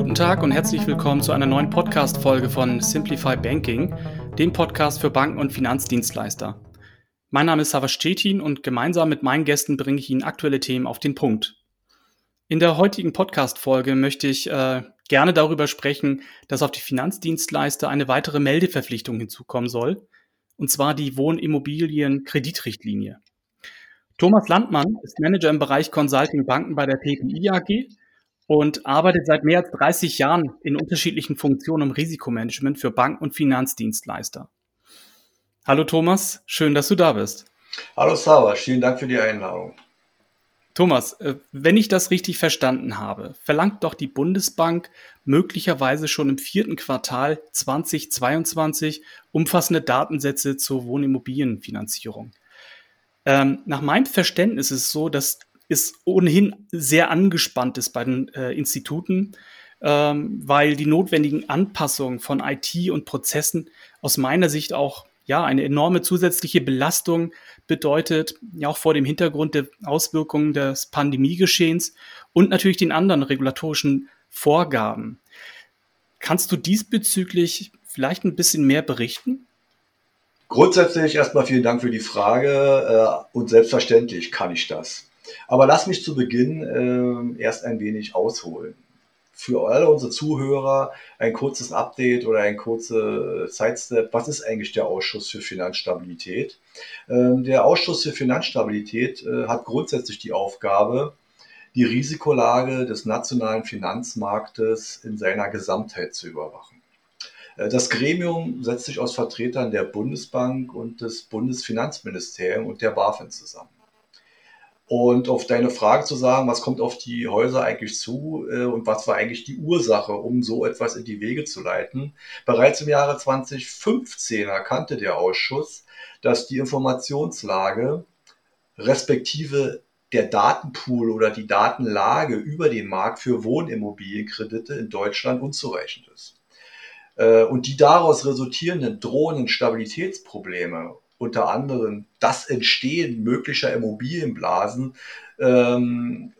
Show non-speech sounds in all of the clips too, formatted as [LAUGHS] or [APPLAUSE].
Guten Tag und herzlich willkommen zu einer neuen Podcast-Folge von Simplify Banking, dem Podcast für Banken und Finanzdienstleister. Mein Name ist Savas Cetin und gemeinsam mit meinen Gästen bringe ich Ihnen aktuelle Themen auf den Punkt. In der heutigen Podcast-Folge möchte ich äh, gerne darüber sprechen, dass auf die Finanzdienstleister eine weitere Meldeverpflichtung hinzukommen soll, und zwar die Wohnimmobilien-Kreditrichtlinie. Thomas Landmann ist Manager im Bereich Consulting Banken bei der PPI AG und arbeitet seit mehr als 30 Jahren in unterschiedlichen Funktionen im Risikomanagement für Banken und Finanzdienstleister. Hallo Thomas, schön, dass du da bist. Hallo Sava, vielen Dank für die Einladung. Thomas, äh, wenn ich das richtig verstanden habe, verlangt doch die Bundesbank möglicherweise schon im vierten Quartal 2022 umfassende Datensätze zur Wohnimmobilienfinanzierung. Ähm, nach meinem Verständnis ist es so, dass es ohnehin sehr angespannt ist bei den äh, Instituten, ähm, weil die notwendigen Anpassungen von IT und Prozessen aus meiner Sicht auch ja eine enorme zusätzliche Belastung bedeutet, ja auch vor dem Hintergrund der Auswirkungen des Pandemiegeschehens und natürlich den anderen regulatorischen Vorgaben. Kannst du diesbezüglich vielleicht ein bisschen mehr berichten? Grundsätzlich erstmal vielen Dank für die Frage äh, und selbstverständlich kann ich das. Aber lass mich zu Beginn äh, erst ein wenig ausholen. Für alle unsere Zuhörer ein kurzes Update oder ein kurzer Sidestep. Was ist eigentlich der Ausschuss für Finanzstabilität? Ähm, der Ausschuss für Finanzstabilität äh, hat grundsätzlich die Aufgabe, die Risikolage des nationalen Finanzmarktes in seiner Gesamtheit zu überwachen. Äh, das Gremium setzt sich aus Vertretern der Bundesbank und des Bundesfinanzministeriums und der BaFin zusammen. Und auf deine Frage zu sagen, was kommt auf die Häuser eigentlich zu äh, und was war eigentlich die Ursache, um so etwas in die Wege zu leiten. Bereits im Jahre 2015 erkannte der Ausschuss, dass die Informationslage respektive der Datenpool oder die Datenlage über den Markt für Wohnimmobilienkredite in Deutschland unzureichend ist. Äh, und die daraus resultierenden drohenden Stabilitätsprobleme, unter anderem das Entstehen möglicher Immobilienblasen, ähm,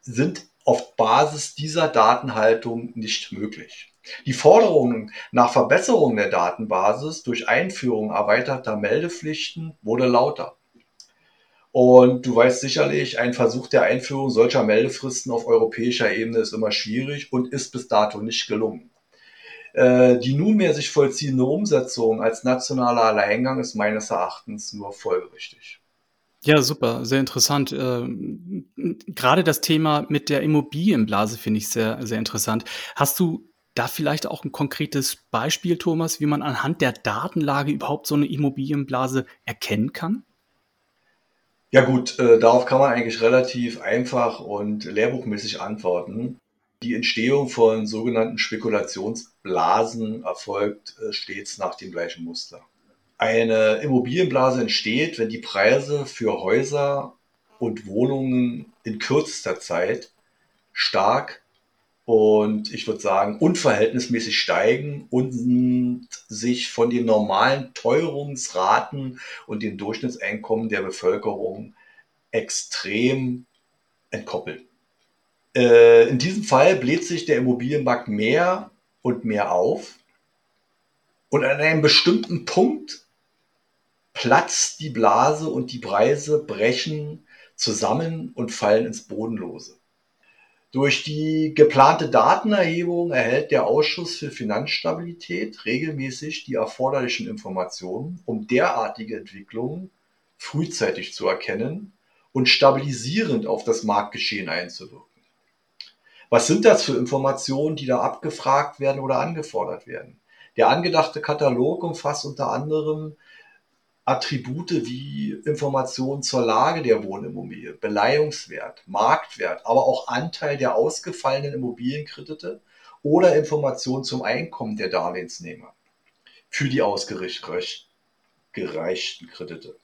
sind auf Basis dieser Datenhaltung nicht möglich. Die Forderungen nach Verbesserung der Datenbasis durch Einführung erweiterter Meldepflichten wurde lauter. Und du weißt sicherlich, ein Versuch der Einführung solcher Meldefristen auf europäischer Ebene ist immer schwierig und ist bis dato nicht gelungen. Äh, die nunmehr sich vollziehende Umsetzung als nationaler Alleingang ist meines Erachtens nur folgerichtig. Ja, super, sehr interessant. Ähm, gerade das Thema mit der Immobilienblase finde ich sehr, sehr interessant. Hast du da vielleicht auch ein konkretes Beispiel, Thomas, wie man anhand der Datenlage überhaupt so eine Immobilienblase erkennen kann? Ja gut, äh, darauf kann man eigentlich relativ einfach und lehrbuchmäßig antworten. Die Entstehung von sogenannten Spekulationsblasen erfolgt äh, stets nach dem gleichen Muster. Eine Immobilienblase entsteht, wenn die Preise für Häuser und Wohnungen in kürzester Zeit stark und ich würde sagen unverhältnismäßig steigen und sich von den normalen Teuerungsraten und den Durchschnittseinkommen der Bevölkerung extrem entkoppeln. Äh, in diesem Fall bläht sich der Immobilienmarkt mehr und mehr auf. Und an einem bestimmten Punkt platzt die Blase und die Preise brechen zusammen und fallen ins Bodenlose. Durch die geplante Datenerhebung erhält der Ausschuss für Finanzstabilität regelmäßig die erforderlichen Informationen, um derartige Entwicklungen frühzeitig zu erkennen und stabilisierend auf das Marktgeschehen einzuwirken. Was sind das für Informationen, die da abgefragt werden oder angefordert werden? Der angedachte Katalog umfasst unter anderem Attribute wie Informationen zur Lage der Wohnimmobilie, Beleihungswert, Marktwert, aber auch Anteil der ausgefallenen Immobilienkredite oder Informationen zum Einkommen der Darlehensnehmer für die ausgereichten Kredite.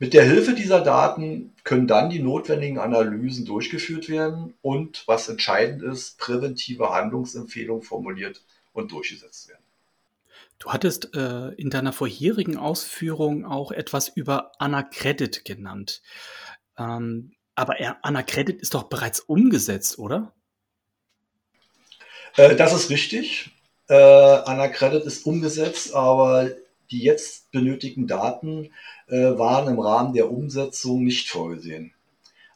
Mit der Hilfe dieser Daten können dann die notwendigen Analysen durchgeführt werden und, was entscheidend ist, präventive Handlungsempfehlungen formuliert und durchgesetzt werden. Du hattest äh, in deiner vorherigen Ausführung auch etwas über Anacredit genannt. Ähm, aber Anacredit ist doch bereits umgesetzt, oder? Äh, das ist richtig. Äh, Anacredit ist umgesetzt, aber die jetzt benötigten Daten äh, waren im Rahmen der Umsetzung nicht vorgesehen.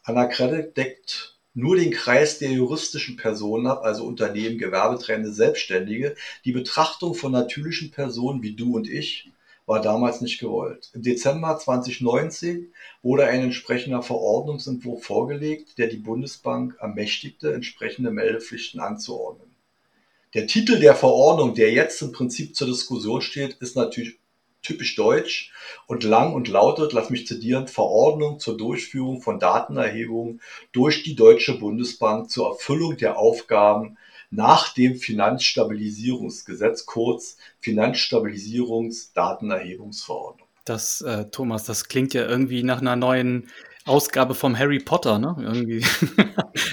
Anacredit deckt nur den Kreis der juristischen Personen ab, also Unternehmen, Gewerbetreibende, Selbstständige. Die Betrachtung von natürlichen Personen wie du und ich war damals nicht gewollt. Im Dezember 2019 wurde ein entsprechender Verordnungsentwurf vorgelegt, der die Bundesbank ermächtigte, entsprechende Meldepflichten anzuordnen. Der Titel der Verordnung, der jetzt im Prinzip zur Diskussion steht, ist natürlich typisch deutsch und lang und lautet, lass mich zitieren, Verordnung zur Durchführung von Datenerhebungen durch die Deutsche Bundesbank zur Erfüllung der Aufgaben nach dem Finanzstabilisierungsgesetz, kurz Finanzstabilisierungsdatenerhebungsverordnung. Das, äh, Thomas, das klingt ja irgendwie nach einer neuen Ausgabe vom Harry Potter, ne? Irgendwie,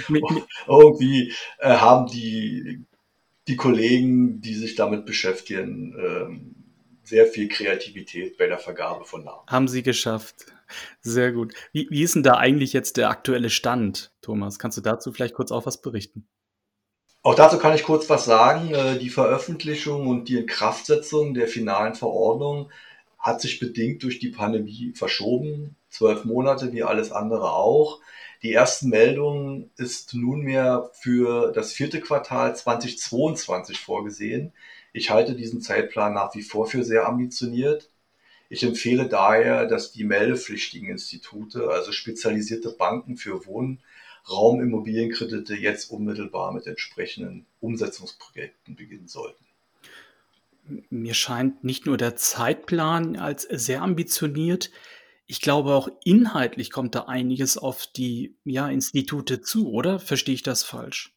[LAUGHS] irgendwie äh, haben die, die Kollegen, die sich damit beschäftigen, ähm, sehr viel Kreativität bei der Vergabe von Namen. Haben Sie geschafft. Sehr gut. Wie, wie ist denn da eigentlich jetzt der aktuelle Stand, Thomas? Kannst du dazu vielleicht kurz auch was berichten? Auch dazu kann ich kurz was sagen. Äh, die Veröffentlichung und die Inkraftsetzung der finalen Verordnung hat sich bedingt durch die Pandemie verschoben. Zwölf Monate wie alles andere auch. Die ersten Meldungen ist nunmehr für das vierte Quartal 2022 vorgesehen. Ich halte diesen Zeitplan nach wie vor für sehr ambitioniert. Ich empfehle daher, dass die meldepflichtigen Institute, also spezialisierte Banken für Wohnraumimmobilienkredite, jetzt unmittelbar mit entsprechenden Umsetzungsprojekten beginnen sollten. Mir scheint nicht nur der Zeitplan als sehr ambitioniert, ich glaube auch inhaltlich kommt da einiges auf die ja, Institute zu, oder? Verstehe ich das falsch?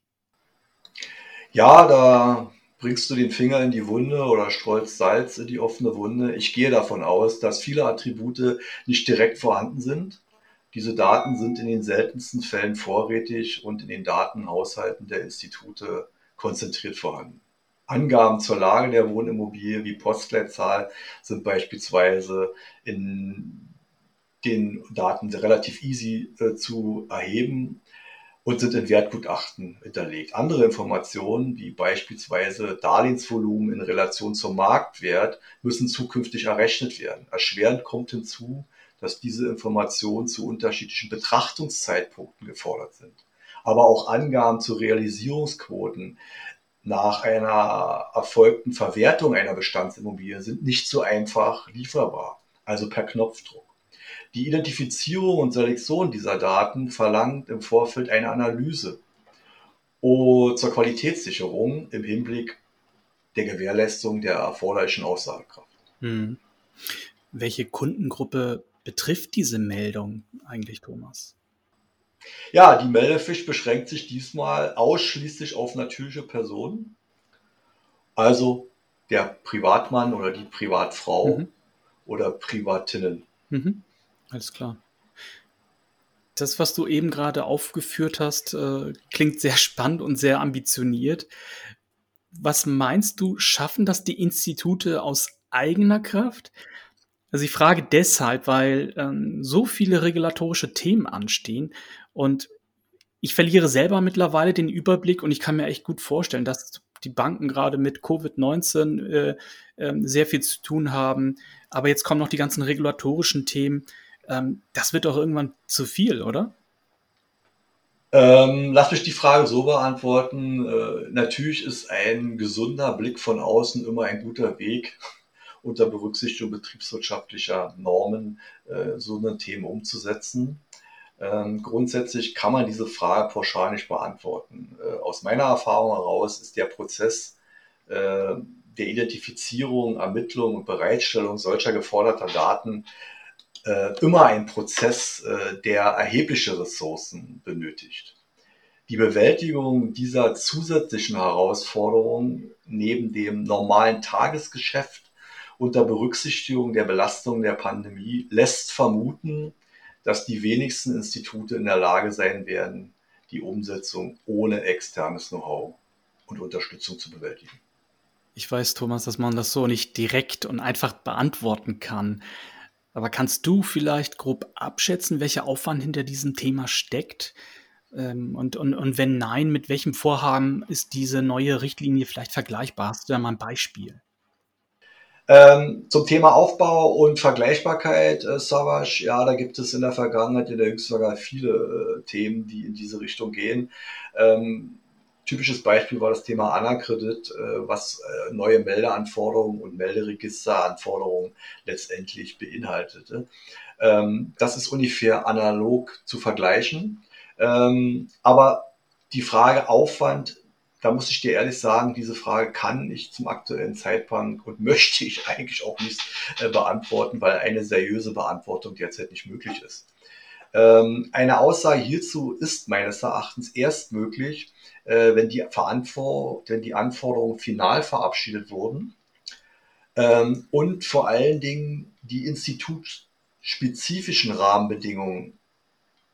Ja, da bringst du den Finger in die Wunde oder streust Salz in die offene Wunde. Ich gehe davon aus, dass viele Attribute nicht direkt vorhanden sind. Diese Daten sind in den seltensten Fällen vorrätig und in den Datenhaushalten der Institute konzentriert vorhanden. Angaben zur Lage der Wohnimmobilie wie Postleitzahl sind beispielsweise in den Daten relativ easy äh, zu erheben und sind in Wertgutachten hinterlegt. Andere Informationen, wie beispielsweise Darlehensvolumen in Relation zum Marktwert, müssen zukünftig errechnet werden. Erschwerend kommt hinzu, dass diese Informationen zu unterschiedlichen Betrachtungszeitpunkten gefordert sind. Aber auch Angaben zu Realisierungsquoten nach einer erfolgten Verwertung einer Bestandsimmobilie sind nicht so einfach lieferbar, also per Knopfdruck. Die Identifizierung und Selektion dieser Daten verlangt im Vorfeld eine Analyse zur Qualitätssicherung im Hinblick der Gewährleistung der erforderlichen Aussagekraft. Hm. Welche Kundengruppe betrifft diese Meldung eigentlich, Thomas? Ja, die Meldepflicht beschränkt sich diesmal ausschließlich auf natürliche Personen, also der Privatmann oder die Privatfrau mhm. oder Privatinnen. Mhm. Alles klar. Das, was du eben gerade aufgeführt hast, äh, klingt sehr spannend und sehr ambitioniert. Was meinst du, schaffen das die Institute aus eigener Kraft? Also ich frage deshalb, weil ähm, so viele regulatorische Themen anstehen und ich verliere selber mittlerweile den Überblick und ich kann mir echt gut vorstellen, dass die Banken gerade mit Covid-19 äh, äh, sehr viel zu tun haben. Aber jetzt kommen noch die ganzen regulatorischen Themen. Ähm, das wird doch irgendwann zu viel, oder? Ähm, lass mich die Frage so beantworten. Äh, natürlich ist ein gesunder Blick von außen immer ein guter Weg, [LAUGHS] unter Berücksichtigung betriebswirtschaftlicher Normen äh, so eine Themen umzusetzen. Ähm, grundsätzlich kann man diese Frage pauschal nicht beantworten. Äh, aus meiner Erfahrung heraus ist der Prozess äh, der Identifizierung, Ermittlung und Bereitstellung solcher geforderter Daten äh, immer ein Prozess, äh, der erhebliche Ressourcen benötigt. Die Bewältigung dieser zusätzlichen Herausforderungen neben dem normalen Tagesgeschäft unter Berücksichtigung der Belastung der Pandemie lässt vermuten, dass die wenigsten Institute in der Lage sein werden, die Umsetzung ohne externes Know-how und Unterstützung zu bewältigen. Ich weiß, Thomas, dass man das so nicht direkt und einfach beantworten kann. Aber kannst du vielleicht grob abschätzen, welcher Aufwand hinter diesem Thema steckt? Ähm, und, und, und wenn nein, mit welchem Vorhaben ist diese neue Richtlinie vielleicht vergleichbar? Hast du da mal ein Beispiel? Ähm, zum Thema Aufbau und Vergleichbarkeit, äh, Savage, ja, da gibt es in der Vergangenheit, in der jüngsten Vergangenheit viele äh, Themen, die in diese Richtung gehen. Ähm, typisches Beispiel war das Thema Anakredit, äh, was äh, neue Meldeanforderungen und Melderegisteranforderungen letztendlich beinhaltete. Ähm, das ist ungefähr analog zu vergleichen. Ähm, aber die Frage Aufwand da muss ich dir ehrlich sagen, diese Frage kann ich zum aktuellen Zeitpunkt und [LAUGHS] möchte ich eigentlich auch nicht äh, beantworten, weil eine seriöse Beantwortung derzeit nicht möglich ist. Ähm, eine Aussage hierzu ist meines Erachtens erst möglich, äh, wenn, die wenn die Anforderungen final verabschiedet wurden ähm, und vor allen Dingen die institutspezifischen Rahmenbedingungen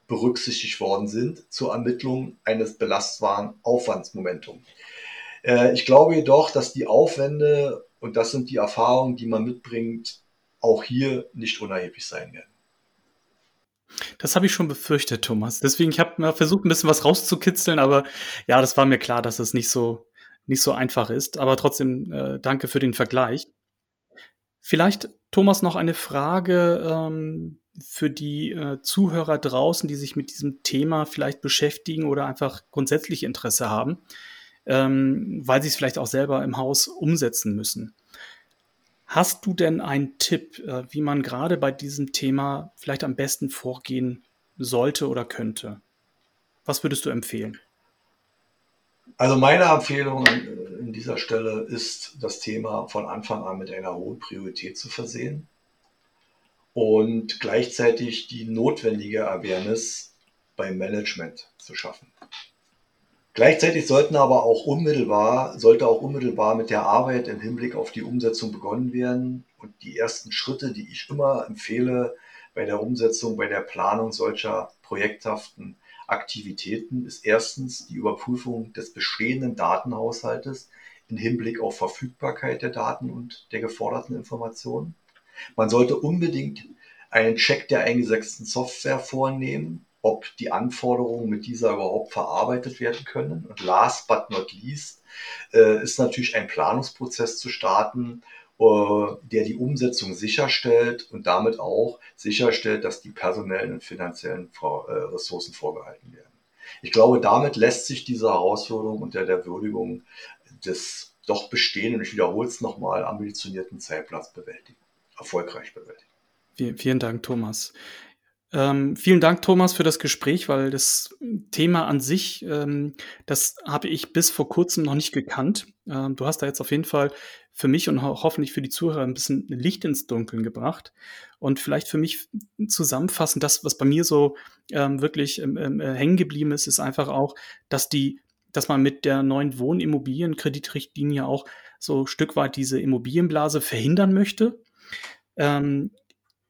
berücksichtigt worden sind zur Ermittlung eines belastbaren Aufwandsmomentums. Äh, ich glaube jedoch, dass die Aufwände, und das sind die Erfahrungen, die man mitbringt, auch hier nicht unerheblich sein werden. Das habe ich schon befürchtet, Thomas. Deswegen, ich habe versucht, ein bisschen was rauszukitzeln, aber ja, das war mir klar, dass es nicht so, nicht so einfach ist. Aber trotzdem, äh, danke für den Vergleich. Vielleicht, Thomas, noch eine Frage, ähm, für die äh, Zuhörer draußen, die sich mit diesem Thema vielleicht beschäftigen oder einfach grundsätzlich Interesse haben, ähm, weil sie es vielleicht auch selber im Haus umsetzen müssen. Hast du denn einen Tipp, äh, wie man gerade bei diesem Thema vielleicht am besten vorgehen sollte oder könnte? Was würdest du empfehlen? Also meine Empfehlung an dieser Stelle ist, das Thema von Anfang an mit einer hohen Priorität zu versehen und gleichzeitig die notwendige Awareness beim Management zu schaffen. Gleichzeitig sollten aber auch unmittelbar, sollte auch unmittelbar mit der Arbeit im Hinblick auf die Umsetzung begonnen werden. Und die ersten Schritte, die ich immer empfehle bei der Umsetzung, bei der Planung solcher projekthaften Aktivitäten, ist erstens die Überprüfung des bestehenden Datenhaushaltes im Hinblick auf Verfügbarkeit der Daten und der geforderten Informationen. Man sollte unbedingt einen Check der eingesetzten Software vornehmen, ob die Anforderungen mit dieser überhaupt verarbeitet werden können. Und last but not least äh, ist natürlich ein Planungsprozess zu starten, äh, der die Umsetzung sicherstellt und damit auch sicherstellt, dass die personellen und finanziellen Vor äh, Ressourcen vorgehalten werden. Ich glaube, damit lässt sich diese Herausforderung unter der Würdigung des doch bestehenden, ich wiederhole es nochmal, ambitionierten Zeitplatz bewältigen erfolgreich bewältigen. Vielen Dank, Thomas. Ähm, vielen Dank, Thomas, für das Gespräch, weil das Thema an sich, ähm, das habe ich bis vor kurzem noch nicht gekannt. Ähm, du hast da jetzt auf jeden Fall für mich und ho hoffentlich für die Zuhörer ein bisschen Licht ins Dunkeln gebracht. Und vielleicht für mich zusammenfassend, das, was bei mir so ähm, wirklich äh, hängen geblieben ist, ist einfach auch, dass die, dass man mit der neuen Wohnimmobilienkreditrichtlinie auch so ein Stück weit diese Immobilienblase verhindern möchte ähm,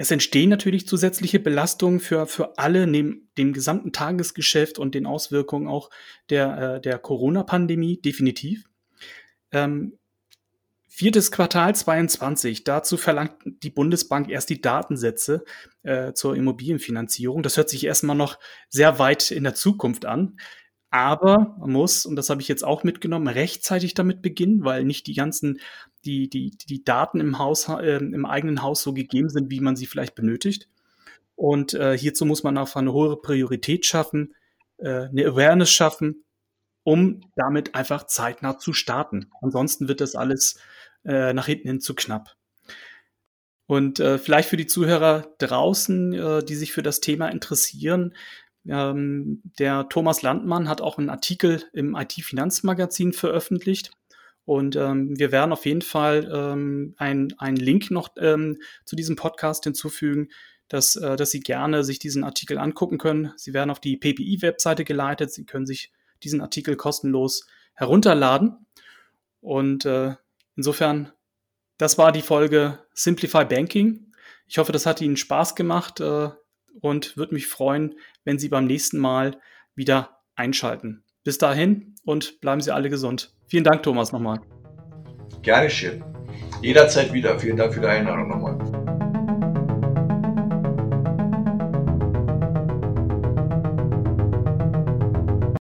es entstehen natürlich zusätzliche Belastungen für, für alle neben dem gesamten Tagesgeschäft und den Auswirkungen auch der, äh, der Corona-Pandemie, definitiv. Ähm, viertes Quartal 22, dazu verlangt die Bundesbank erst die Datensätze äh, zur Immobilienfinanzierung. Das hört sich erstmal noch sehr weit in der Zukunft an. Aber man muss, und das habe ich jetzt auch mitgenommen, rechtzeitig damit beginnen, weil nicht die ganzen, die, die, die Daten im Haus, äh, im eigenen Haus so gegeben sind, wie man sie vielleicht benötigt. Und äh, hierzu muss man auch eine hohe Priorität schaffen, äh, eine Awareness schaffen, um damit einfach zeitnah zu starten. Ansonsten wird das alles äh, nach hinten hin zu knapp. Und äh, vielleicht für die Zuhörer draußen, äh, die sich für das Thema interessieren, ähm, der Thomas Landmann hat auch einen Artikel im IT-Finanzmagazin veröffentlicht. Und ähm, wir werden auf jeden Fall ähm, einen Link noch ähm, zu diesem Podcast hinzufügen, dass, äh, dass Sie gerne sich diesen Artikel angucken können. Sie werden auf die PPI-Webseite geleitet. Sie können sich diesen Artikel kostenlos herunterladen. Und äh, insofern, das war die Folge Simplify Banking. Ich hoffe, das hat Ihnen Spaß gemacht. Äh, und würde mich freuen, wenn Sie beim nächsten Mal wieder einschalten. Bis dahin und bleiben Sie alle gesund. Vielen Dank, Thomas, nochmal. Gerne schön. Jederzeit wieder. Vielen Dank für die Einladung nochmal.